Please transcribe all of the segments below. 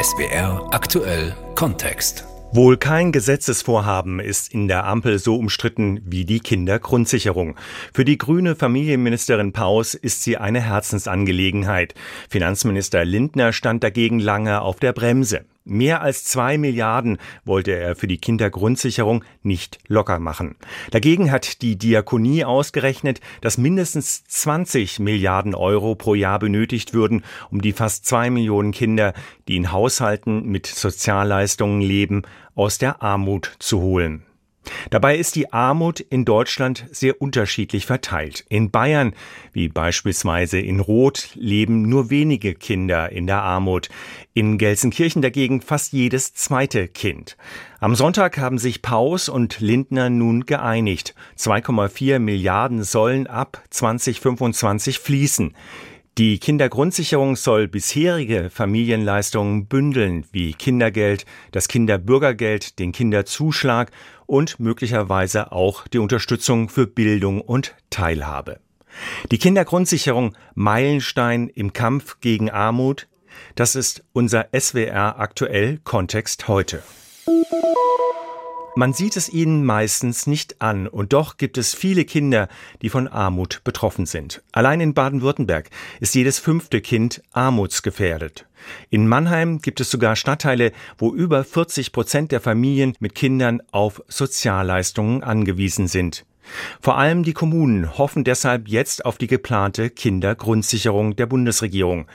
SBR aktuell Kontext. Wohl kein Gesetzesvorhaben ist in der Ampel so umstritten wie die Kindergrundsicherung. Für die grüne Familienministerin Paus ist sie eine Herzensangelegenheit. Finanzminister Lindner stand dagegen lange auf der Bremse. Mehr als zwei Milliarden wollte er für die Kindergrundsicherung nicht locker machen. Dagegen hat die Diakonie ausgerechnet, dass mindestens 20 Milliarden Euro pro Jahr benötigt würden, um die fast zwei Millionen Kinder, die in Haushalten mit Sozialleistungen leben, aus der Armut zu holen. Dabei ist die Armut in Deutschland sehr unterschiedlich verteilt. In Bayern, wie beispielsweise in Roth, leben nur wenige Kinder in der Armut. In Gelsenkirchen dagegen fast jedes zweite Kind. Am Sonntag haben sich Paus und Lindner nun geeinigt. 2,4 Milliarden sollen ab 2025 fließen. Die Kindergrundsicherung soll bisherige Familienleistungen bündeln, wie Kindergeld, das Kinderbürgergeld, den Kinderzuschlag und möglicherweise auch die Unterstützung für Bildung und Teilhabe. Die Kindergrundsicherung Meilenstein im Kampf gegen Armut, das ist unser SWR aktuell Kontext heute. Man sieht es ihnen meistens nicht an, und doch gibt es viele Kinder, die von Armut betroffen sind. Allein in Baden-Württemberg ist jedes fünfte Kind armutsgefährdet. In Mannheim gibt es sogar Stadtteile, wo über 40 Prozent der Familien mit Kindern auf Sozialleistungen angewiesen sind. Vor allem die Kommunen hoffen deshalb jetzt auf die geplante Kindergrundsicherung der Bundesregierung.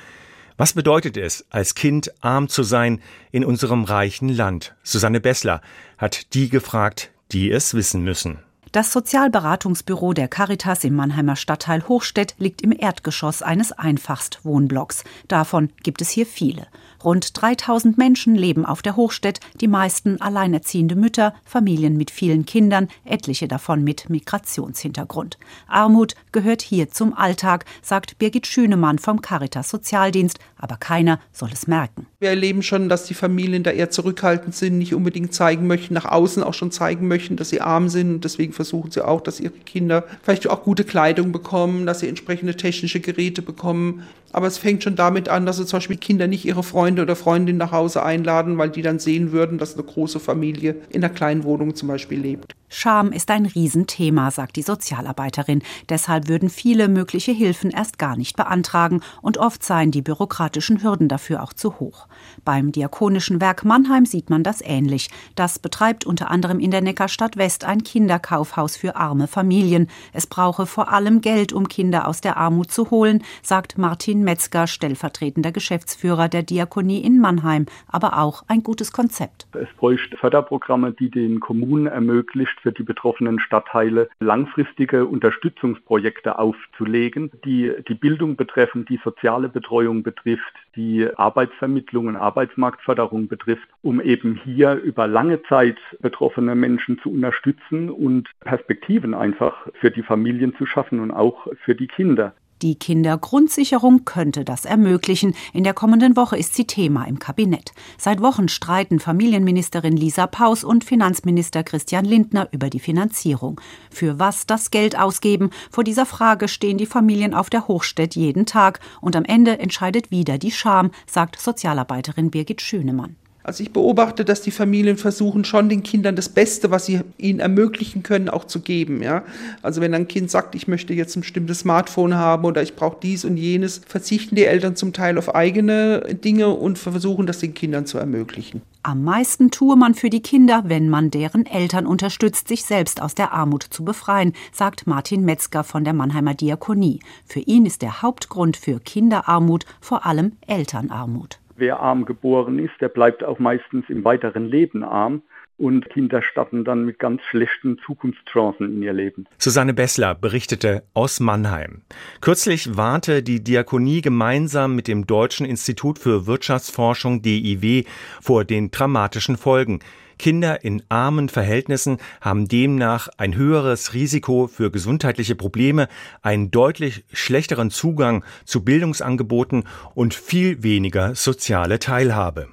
Was bedeutet es, als Kind arm zu sein in unserem reichen Land? Susanne Bessler hat die gefragt, die es wissen müssen. Das Sozialberatungsbüro der Caritas im Mannheimer Stadtteil Hochstedt liegt im Erdgeschoss eines Einfachstwohnblocks. Davon gibt es hier viele. Rund 3000 Menschen leben auf der Hochstedt, die meisten alleinerziehende Mütter, Familien mit vielen Kindern, etliche davon mit Migrationshintergrund. Armut gehört hier zum Alltag, sagt Birgit Schünemann vom Caritas Sozialdienst, aber keiner soll es merken. Wir erleben schon, dass die Familien da eher zurückhaltend sind, nicht unbedingt zeigen möchten, nach außen auch schon zeigen möchten, dass sie arm sind und deswegen versuchen sie auch, dass ihre Kinder vielleicht auch gute Kleidung bekommen, dass sie entsprechende technische Geräte bekommen. Aber es fängt schon damit an, dass sie zum Beispiel Kinder nicht ihre Freunde oder Freundinnen nach Hause einladen, weil die dann sehen würden, dass eine große Familie in einer kleinen Wohnung zum Beispiel lebt. Scham ist ein Riesenthema, sagt die Sozialarbeiterin. Deshalb würden viele mögliche Hilfen erst gar nicht beantragen und oft seien die bürokratischen Hürden dafür auch zu hoch. Beim Diakonischen Werk Mannheim sieht man das ähnlich. Das betreibt unter anderem in der Neckarstadt West ein Kinderkaufhaus für arme Familien. Es brauche vor allem Geld, um Kinder aus der Armut zu holen, sagt Martin Metzger, stellvertretender Geschäftsführer der Diakonie in Mannheim. Aber auch ein gutes Konzept. Es bräuchte Förderprogramme, die den Kommunen ermöglichen, für die betroffenen Stadtteile langfristige Unterstützungsprojekte aufzulegen, die die Bildung betreffen, die soziale Betreuung betrifft, die Arbeitsvermittlung und Arbeitsmarktförderung betrifft, um eben hier über lange Zeit betroffene Menschen zu unterstützen und Perspektiven einfach für die Familien zu schaffen und auch für die Kinder. Die Kindergrundsicherung könnte das ermöglichen. In der kommenden Woche ist sie Thema im Kabinett. Seit Wochen streiten Familienministerin Lisa Paus und Finanzminister Christian Lindner über die Finanzierung. Für was das Geld ausgeben? Vor dieser Frage stehen die Familien auf der Hochstedt jeden Tag. Und am Ende entscheidet wieder die Scham, sagt Sozialarbeiterin Birgit Schönemann. Also ich beobachte, dass die Familien versuchen, schon den Kindern das Beste, was sie ihnen ermöglichen können, auch zu geben. Ja? Also wenn ein Kind sagt, ich möchte jetzt ein bestimmtes Smartphone haben oder ich brauche dies und jenes, verzichten die Eltern zum Teil auf eigene Dinge und versuchen, das den Kindern zu ermöglichen. Am meisten tue man für die Kinder, wenn man deren Eltern unterstützt, sich selbst aus der Armut zu befreien, sagt Martin Metzger von der Mannheimer Diakonie. Für ihn ist der Hauptgrund für Kinderarmut vor allem Elternarmut. Wer arm geboren ist, der bleibt auch meistens im weiteren Leben arm und Kinder starten dann mit ganz schlechten Zukunftschancen in ihr Leben. Susanne Bessler berichtete aus Mannheim. Kürzlich warnte die Diakonie gemeinsam mit dem Deutschen Institut für Wirtschaftsforschung DIW vor den dramatischen Folgen. Kinder in armen Verhältnissen haben demnach ein höheres Risiko für gesundheitliche Probleme, einen deutlich schlechteren Zugang zu Bildungsangeboten und viel weniger soziale Teilhabe.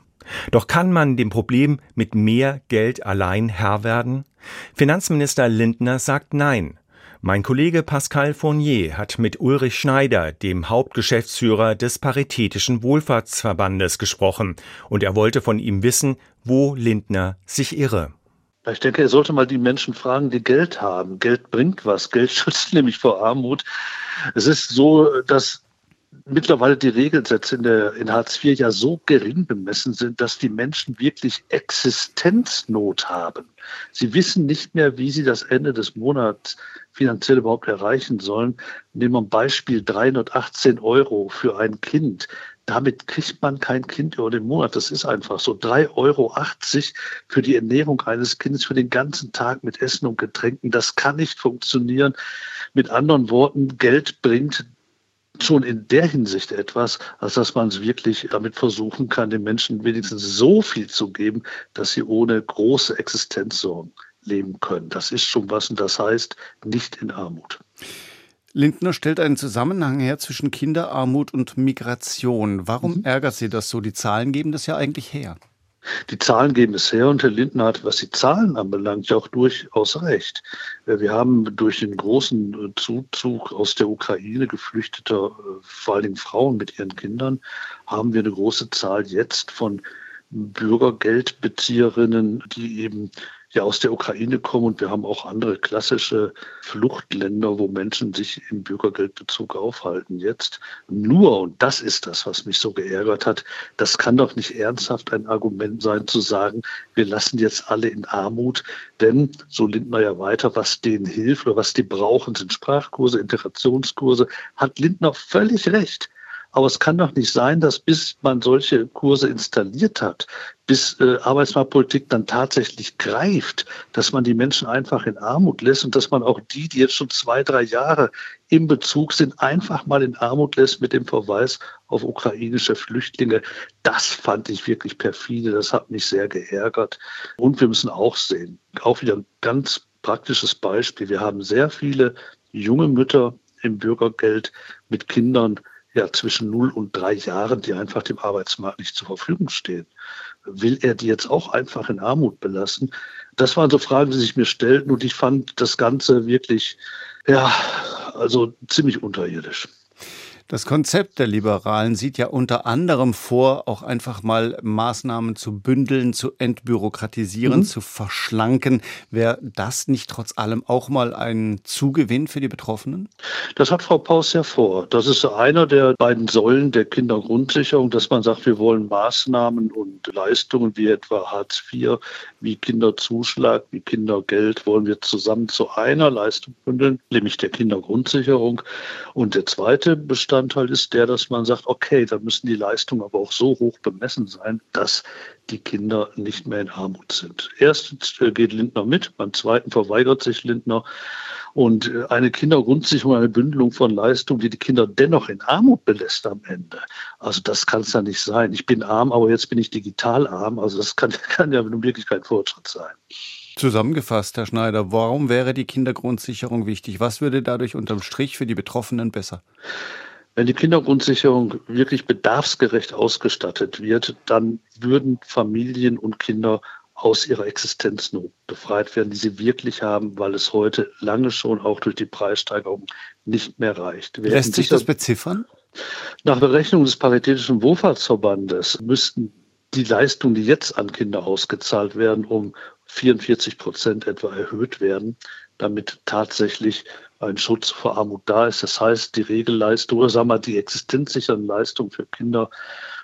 Doch kann man dem Problem mit mehr Geld allein Herr werden? Finanzminister Lindner sagt Nein. Mein Kollege Pascal Fournier hat mit Ulrich Schneider, dem Hauptgeschäftsführer des Paritätischen Wohlfahrtsverbandes, gesprochen und er wollte von ihm wissen, wo Lindner sich irre. Ich denke, er sollte mal die Menschen fragen, die Geld haben. Geld bringt was. Geld schützt nämlich vor Armut. Es ist so, dass mittlerweile die Regelsätze in, der, in Hartz IV ja so gering bemessen sind, dass die Menschen wirklich Existenznot haben. Sie wissen nicht mehr, wie sie das Ende des Monats finanziell überhaupt erreichen sollen. Nehmen wir ein Beispiel 318 Euro für ein Kind. Damit kriegt man kein Kind über den Monat. Das ist einfach so. 3,80 Euro für die Ernährung eines Kindes für den ganzen Tag mit Essen und Getränken. Das kann nicht funktionieren. Mit anderen Worten, Geld bringt schon in der Hinsicht etwas, als dass man es wirklich damit versuchen kann, den Menschen wenigstens so viel zu geben, dass sie ohne große Existenzsorgen leben können. Das ist schon was und das heißt nicht in Armut. Lindner stellt einen Zusammenhang her zwischen Kinderarmut und Migration. Warum mhm. ärgert Sie das so? Die Zahlen geben das ja eigentlich her. Die Zahlen geben es her und Herr Lindner hat, was die Zahlen anbelangt, ja auch durchaus recht. Äh, wir haben durch den großen äh, Zuzug aus der Ukraine geflüchteter, äh, vor allen Dingen Frauen mit ihren Kindern, haben wir eine große Zahl jetzt von Bürgergeldbezieherinnen, die eben ja aus der Ukraine kommen und wir haben auch andere klassische Fluchtländer, wo Menschen sich im Bürgergeldbezug aufhalten. Jetzt nur, und das ist das, was mich so geärgert hat, das kann doch nicht ernsthaft ein Argument sein, zu sagen, wir lassen jetzt alle in Armut, denn, so Lindner ja weiter, was denen hilft oder was die brauchen, sind Sprachkurse, Integrationskurse, hat Lindner völlig recht. Aber es kann doch nicht sein, dass bis man solche Kurse installiert hat, bis äh, Arbeitsmarktpolitik dann tatsächlich greift, dass man die Menschen einfach in Armut lässt und dass man auch die, die jetzt schon zwei, drei Jahre im Bezug sind, einfach mal in Armut lässt mit dem Verweis auf ukrainische Flüchtlinge. Das fand ich wirklich perfide. Das hat mich sehr geärgert. Und wir müssen auch sehen, auch wieder ein ganz praktisches Beispiel. Wir haben sehr viele junge Mütter im Bürgergeld mit Kindern, ja, zwischen 0 und 3 Jahren, die einfach dem Arbeitsmarkt nicht zur Verfügung stehen. Will er die jetzt auch einfach in Armut belassen? Das waren so Fragen, die sich mir stellten und ich fand das Ganze wirklich, ja, also ziemlich unterirdisch. Das Konzept der Liberalen sieht ja unter anderem vor, auch einfach mal Maßnahmen zu bündeln, zu entbürokratisieren, mhm. zu verschlanken. Wäre das nicht trotz allem auch mal ein Zugewinn für die Betroffenen? Das hat Frau Paus ja vor. Das ist einer der beiden Säulen der Kindergrundsicherung, dass man sagt, wir wollen Maßnahmen und Leistungen wie etwa Hartz IV, wie Kinderzuschlag, wie Kindergeld, wollen wir zusammen zu einer Leistung bündeln, nämlich der Kindergrundsicherung. Und der zweite Bestandteil Bestandteil ist der, dass man sagt, okay, da müssen die Leistungen aber auch so hoch bemessen sein, dass die Kinder nicht mehr in Armut sind. Erstens äh, geht Lindner mit, beim zweiten verweigert sich Lindner. Und äh, eine Kindergrundsicherung, eine Bündelung von Leistungen, die die Kinder dennoch in Armut belässt am Ende. Also das kann es ja nicht sein. Ich bin arm, aber jetzt bin ich digital arm. Also das kann, kann ja wirklich kein Fortschritt sein. Zusammengefasst, Herr Schneider, warum wäre die Kindergrundsicherung wichtig? Was würde dadurch unterm Strich für die Betroffenen besser? Wenn die Kindergrundsicherung wirklich bedarfsgerecht ausgestattet wird, dann würden Familien und Kinder aus ihrer Existenznot befreit werden, die sie wirklich haben, weil es heute lange schon auch durch die Preissteigerung nicht mehr reicht. Wir Lässt sich das beziffern? Nach Berechnung des Paritätischen Wohlfahrtsverbandes müssten die Leistungen, die jetzt an Kinder ausgezahlt werden, um 44 Prozent etwa erhöht werden, damit tatsächlich ein Schutz vor Armut da ist. Das heißt, die Regelleistung oder sagen wir die existenzsichernden Leistungen für Kinder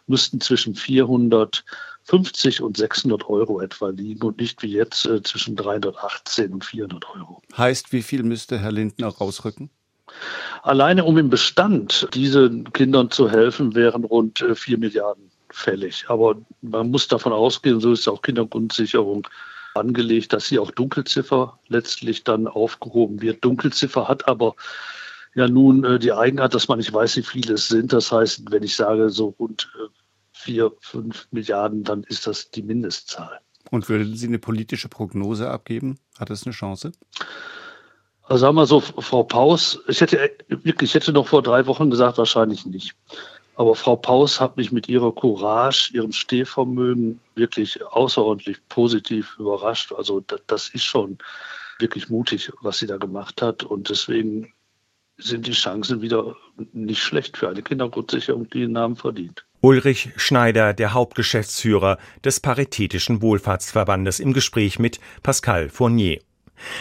müssten zwischen 450 und 600 Euro etwa liegen und nicht wie jetzt äh, zwischen 318 und 400 Euro. Heißt, wie viel müsste Herr Lindner rausrücken? Alleine um im Bestand diesen Kindern zu helfen, wären rund 4 äh, Milliarden fällig. Aber man muss davon ausgehen, so ist auch Kindergrundsicherung angelegt, dass hier auch Dunkelziffer letztlich dann aufgehoben wird. Dunkelziffer hat aber ja nun äh, die Eigenart, dass man nicht weiß, wie viele es sind. Das heißt, wenn ich sage so rund äh, vier, fünf Milliarden, dann ist das die Mindestzahl. Und würden Sie eine politische Prognose abgeben? Hat es eine Chance? Also sagen wir so, Frau Paus, ich hätte wirklich, ich hätte noch vor drei Wochen gesagt, wahrscheinlich nicht. Aber Frau Paus hat mich mit ihrer Courage, ihrem Stehvermögen wirklich außerordentlich positiv überrascht. Also das, ist schon wirklich mutig, was sie da gemacht hat. Und deswegen sind die Chancen wieder nicht schlecht für eine Kindergrundsicherung, die den Namen verdient. Ulrich Schneider, der Hauptgeschäftsführer des Paritätischen Wohlfahrtsverbandes, im Gespräch mit Pascal Fournier.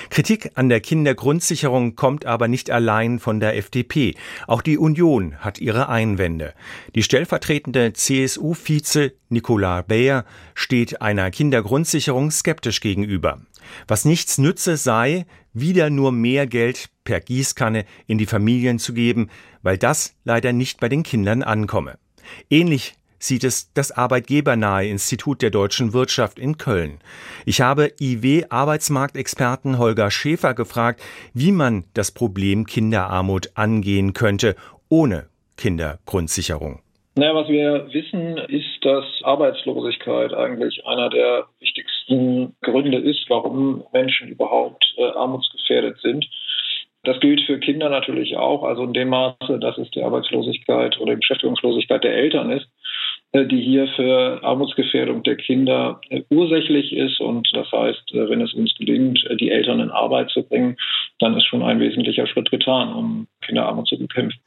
Kritik an der Kindergrundsicherung kommt aber nicht allein von der FDP. Auch die Union hat ihre Einwände. Die stellvertretende CSU-Vize Nicola Bayer steht einer Kindergrundsicherung skeptisch gegenüber. Was nichts nütze sei, wieder nur mehr Geld per Gießkanne in die Familien zu geben, weil das leider nicht bei den Kindern ankomme. Ähnlich sieht es das Arbeitgebernahe Institut der deutschen Wirtschaft in Köln. Ich habe IW-Arbeitsmarktexperten Holger Schäfer gefragt, wie man das Problem Kinderarmut angehen könnte, ohne Kindergrundsicherung. Naja, was wir wissen, ist, dass Arbeitslosigkeit eigentlich einer der wichtigsten Gründe ist, warum Menschen überhaupt äh, armutsgefährdet sind. Das gilt für Kinder natürlich auch, also in dem Maße, dass es die Arbeitslosigkeit oder die Beschäftigungslosigkeit der Eltern ist, die hier für Armutsgefährdung der Kinder äh, ursächlich ist. Und das heißt, äh, wenn es uns gelingt, die Eltern in Arbeit zu bringen, dann ist schon ein wesentlicher Schritt getan, um Kinderarmut zu bekämpfen.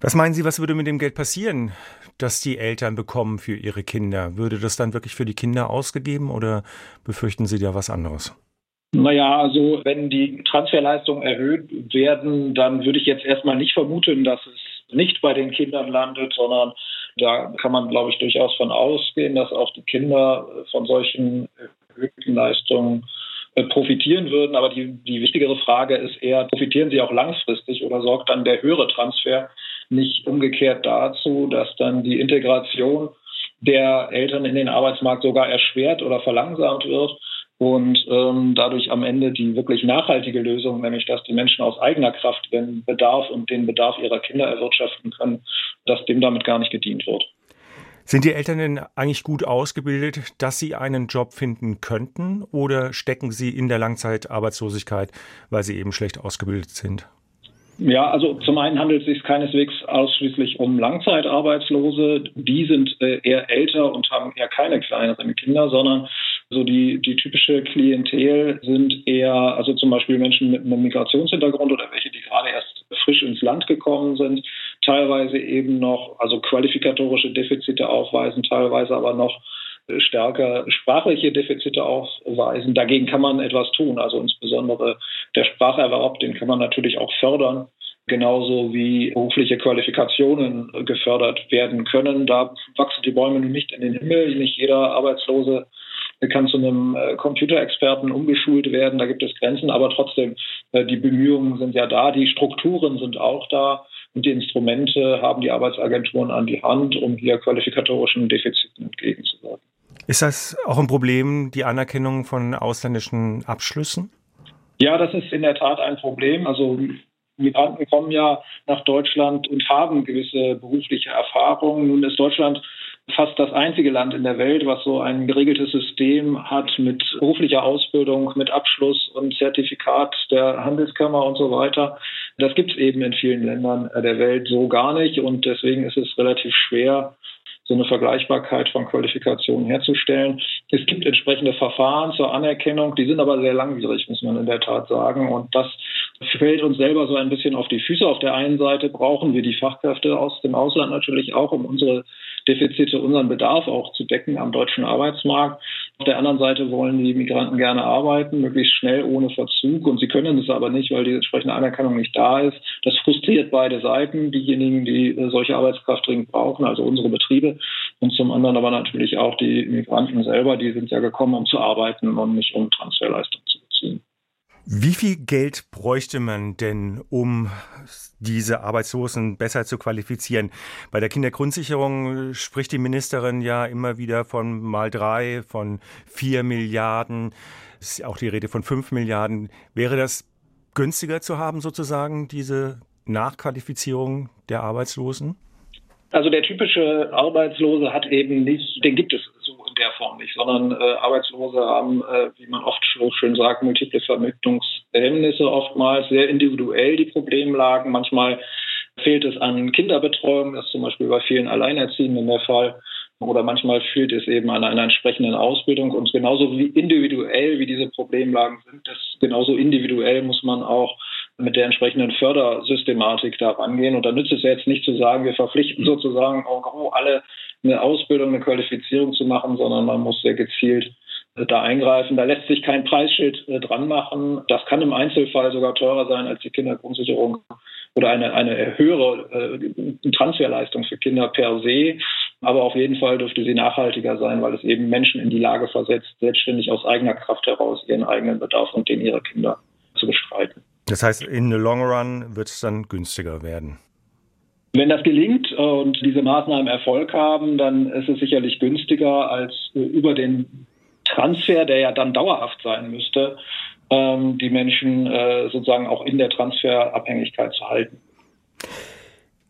Was meinen Sie, was würde mit dem Geld passieren, das die Eltern bekommen für ihre Kinder? Würde das dann wirklich für die Kinder ausgegeben oder befürchten Sie da was anderes? Naja, also wenn die Transferleistungen erhöht werden, dann würde ich jetzt erstmal nicht vermuten, dass es nicht bei den Kindern landet, sondern da kann man, glaube ich, durchaus von ausgehen, dass auch die Kinder von solchen erhöhten Leistungen äh, profitieren würden. Aber die, die wichtigere Frage ist eher, profitieren sie auch langfristig oder sorgt dann der höhere Transfer nicht umgekehrt dazu, dass dann die Integration der Eltern in den Arbeitsmarkt sogar erschwert oder verlangsamt wird? Und ähm, dadurch am Ende die wirklich nachhaltige Lösung, nämlich dass die Menschen aus eigener Kraft den Bedarf und den Bedarf ihrer Kinder erwirtschaften können, dass dem damit gar nicht gedient wird. Sind die Eltern denn eigentlich gut ausgebildet, dass sie einen Job finden könnten oder stecken sie in der Langzeitarbeitslosigkeit, weil sie eben schlecht ausgebildet sind? Ja, also zum einen handelt es sich keineswegs ausschließlich um Langzeitarbeitslose. Die sind äh, eher älter und haben eher keine kleineren Kinder, sondern so die, die typische Klientel sind eher, also zum Beispiel Menschen mit einem Migrationshintergrund oder welche, die gerade erst frisch ins Land gekommen sind, teilweise eben noch, also qualifikatorische Defizite aufweisen, teilweise aber noch stärker sprachliche Defizite aufweisen. Dagegen kann man etwas tun. Also insbesondere der Spracherwerb, den kann man natürlich auch fördern genauso wie berufliche Qualifikationen gefördert werden können. Da wachsen die Bäume nicht in den Himmel. Nicht jeder Arbeitslose kann zu einem äh, Computerexperten umgeschult werden. Da gibt es Grenzen, aber trotzdem, äh, die Bemühungen sind ja da, die Strukturen sind auch da und die Instrumente haben die Arbeitsagenturen an die Hand, um hier qualifikatorischen Defiziten entgegenzuwirken. Ist das auch ein Problem, die Anerkennung von ausländischen Abschlüssen? Ja, das ist in der Tat ein Problem. Also Migranten kommen ja nach Deutschland und haben gewisse berufliche Erfahrungen. Nun ist Deutschland fast das einzige Land in der Welt, was so ein geregeltes System hat mit beruflicher Ausbildung, mit Abschluss und Zertifikat der Handelskammer und so weiter. Das gibt es eben in vielen Ländern der Welt so gar nicht und deswegen ist es relativ schwer, so eine Vergleichbarkeit von Qualifikationen herzustellen. Es gibt entsprechende Verfahren zur Anerkennung, die sind aber sehr langwierig, muss man in der Tat sagen. Und das fällt uns selber so ein bisschen auf die Füße. Auf der einen Seite brauchen wir die Fachkräfte aus dem Ausland natürlich auch, um unsere Defizite, unseren Bedarf auch zu decken am deutschen Arbeitsmarkt. Auf der anderen Seite wollen die Migranten gerne arbeiten, möglichst schnell, ohne Verzug. Und sie können es aber nicht, weil die entsprechende Anerkennung nicht da ist. Das frustriert beide Seiten, diejenigen, die äh, solche Arbeitskraft dringend brauchen, also unsere Betriebe. Und zum anderen aber natürlich auch die Migranten selber, die sind ja gekommen, um zu arbeiten und nicht um Transferleistung. Wie viel Geld bräuchte man denn, um diese Arbeitslosen besser zu qualifizieren? Bei der Kindergrundsicherung spricht die Ministerin ja immer wieder von mal drei, von vier Milliarden. Es ist auch die Rede von fünf Milliarden. Wäre das günstiger zu haben, sozusagen, diese Nachqualifizierung der Arbeitslosen? Also der typische Arbeitslose hat eben nicht, den gibt es so in der Form nicht, sondern äh, Arbeitslose haben, äh, wie man oft so schön sagt, multiple Vermittlungshemmnisse oftmals, sehr individuell die Problemlagen. Manchmal fehlt es an Kinderbetreuung, das ist zum Beispiel bei vielen Alleinerziehenden der Fall. oder manchmal fehlt es eben an einer entsprechenden Ausbildung. Und genauso wie individuell wie diese Problemlagen sind, das genauso individuell muss man auch mit der entsprechenden Fördersystematik da rangehen. Und da nützt es jetzt nicht zu sagen, wir verpflichten sozusagen auch alle eine Ausbildung, eine Qualifizierung zu machen, sondern man muss sehr gezielt äh, da eingreifen. Da lässt sich kein Preisschild äh, dran machen. Das kann im Einzelfall sogar teurer sein als die Kindergrundsicherung oder eine, eine höhere äh, Transferleistung für Kinder per se. Aber auf jeden Fall dürfte sie nachhaltiger sein, weil es eben Menschen in die Lage versetzt, selbstständig aus eigener Kraft heraus ihren eigenen Bedarf und den ihrer Kinder zu bestreiten. Das heißt, in the long run wird es dann günstiger werden. Wenn das gelingt und diese Maßnahmen Erfolg haben, dann ist es sicherlich günstiger als über den Transfer, der ja dann dauerhaft sein müsste, ähm, die Menschen äh, sozusagen auch in der Transferabhängigkeit zu halten.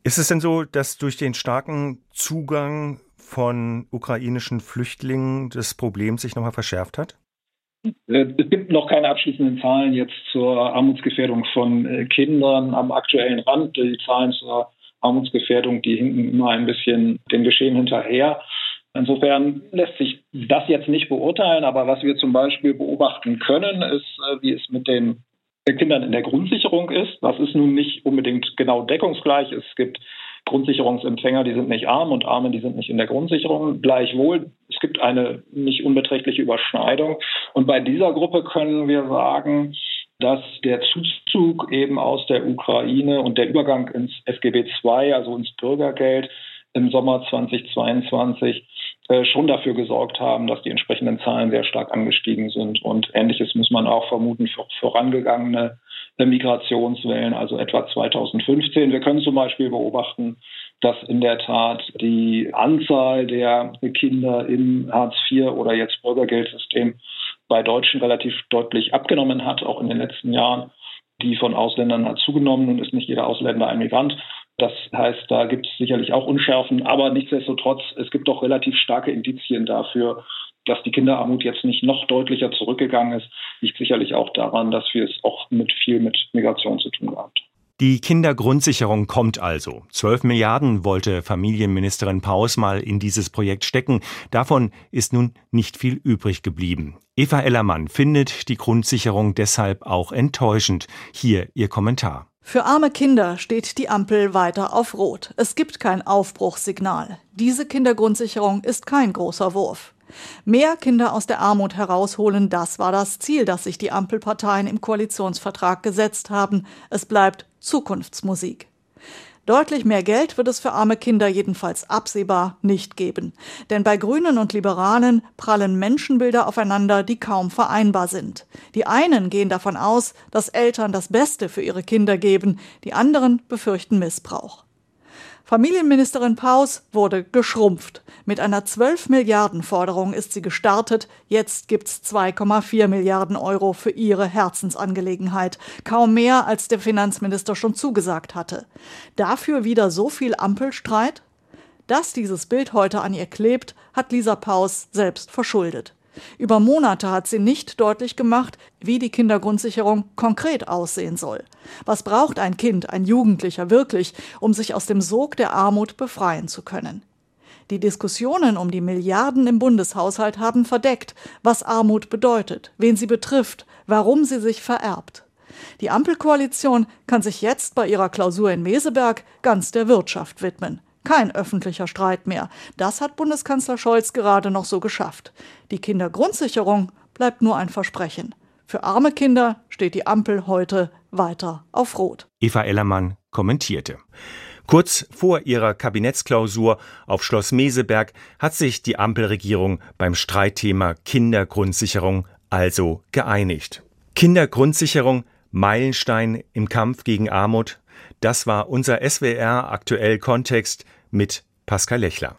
Ist es denn so, dass durch den starken Zugang von ukrainischen Flüchtlingen das Problem sich nochmal verschärft hat? Äh, es gibt noch keine abschließenden Zahlen jetzt zur Armutsgefährdung von äh, Kindern am aktuellen Rand. Die Zahlen zur Armutsgefährdung, die hinken immer ein bisschen dem Geschehen hinterher. Insofern lässt sich das jetzt nicht beurteilen, aber was wir zum Beispiel beobachten können, ist, äh, wie es mit den Kindern in der Grundsicherung ist. Das ist nun nicht unbedingt genau deckungsgleich. Es gibt Grundsicherungsempfänger, die sind nicht arm und Arme, die sind nicht in der Grundsicherung. Gleichwohl, gibt eine nicht unbeträchtliche Überschneidung. Und bei dieser Gruppe können wir sagen, dass der Zuzug eben aus der Ukraine und der Übergang ins SGB II, also ins Bürgergeld im Sommer 2022, äh, schon dafür gesorgt haben, dass die entsprechenden Zahlen sehr stark angestiegen sind. Und ähnliches muss man auch vermuten für vorangegangene Migrationswellen, also etwa 2015. Wir können zum Beispiel beobachten, dass in der Tat die Anzahl der Kinder im Hartz-IV oder jetzt Bürgergeldsystem bei Deutschen relativ deutlich abgenommen hat, auch in den letzten Jahren. Die von Ausländern hat zugenommen und ist nicht jeder Ausländer ein Migrant. Das heißt, da gibt es sicherlich auch Unschärfen, aber nichtsdestotrotz, es gibt doch relativ starke Indizien dafür, dass die Kinderarmut jetzt nicht noch deutlicher zurückgegangen ist, liegt sicherlich auch daran, dass wir es auch mit viel mit Migration zu tun gehabt. Die Kindergrundsicherung kommt also. 12 Milliarden wollte Familienministerin Paus mal in dieses Projekt stecken. Davon ist nun nicht viel übrig geblieben. Eva Ellermann findet die Grundsicherung deshalb auch enttäuschend. Hier ihr Kommentar. Für arme Kinder steht die Ampel weiter auf Rot. Es gibt kein Aufbruchssignal. Diese Kindergrundsicherung ist kein großer Wurf. Mehr Kinder aus der Armut herausholen, das war das Ziel, das sich die Ampelparteien im Koalitionsvertrag gesetzt haben. Es bleibt Zukunftsmusik. Deutlich mehr Geld wird es für arme Kinder jedenfalls absehbar nicht geben. Denn bei Grünen und Liberalen prallen Menschenbilder aufeinander, die kaum vereinbar sind. Die einen gehen davon aus, dass Eltern das Beste für ihre Kinder geben, die anderen befürchten Missbrauch. Familienministerin Paus wurde geschrumpft. Mit einer 12 Milliarden Forderung ist sie gestartet. Jetzt gibt's 2,4 Milliarden Euro für ihre Herzensangelegenheit. Kaum mehr, als der Finanzminister schon zugesagt hatte. Dafür wieder so viel Ampelstreit? Dass dieses Bild heute an ihr klebt, hat Lisa Paus selbst verschuldet. Über Monate hat sie nicht deutlich gemacht, wie die Kindergrundsicherung konkret aussehen soll. Was braucht ein Kind, ein Jugendlicher wirklich, um sich aus dem Sog der Armut befreien zu können? Die Diskussionen um die Milliarden im Bundeshaushalt haben verdeckt, was Armut bedeutet, wen sie betrifft, warum sie sich vererbt. Die Ampelkoalition kann sich jetzt bei ihrer Klausur in Meseberg ganz der Wirtschaft widmen. Kein öffentlicher Streit mehr. Das hat Bundeskanzler Scholz gerade noch so geschafft. Die Kindergrundsicherung bleibt nur ein Versprechen. Für arme Kinder steht die Ampel heute weiter auf Rot. Eva Ellermann kommentierte. Kurz vor ihrer Kabinettsklausur auf Schloss Meseberg hat sich die Ampelregierung beim Streitthema Kindergrundsicherung also geeinigt. Kindergrundsicherung Meilenstein im Kampf gegen Armut das war unser SWR aktuell Kontext mit Pascal Lechler.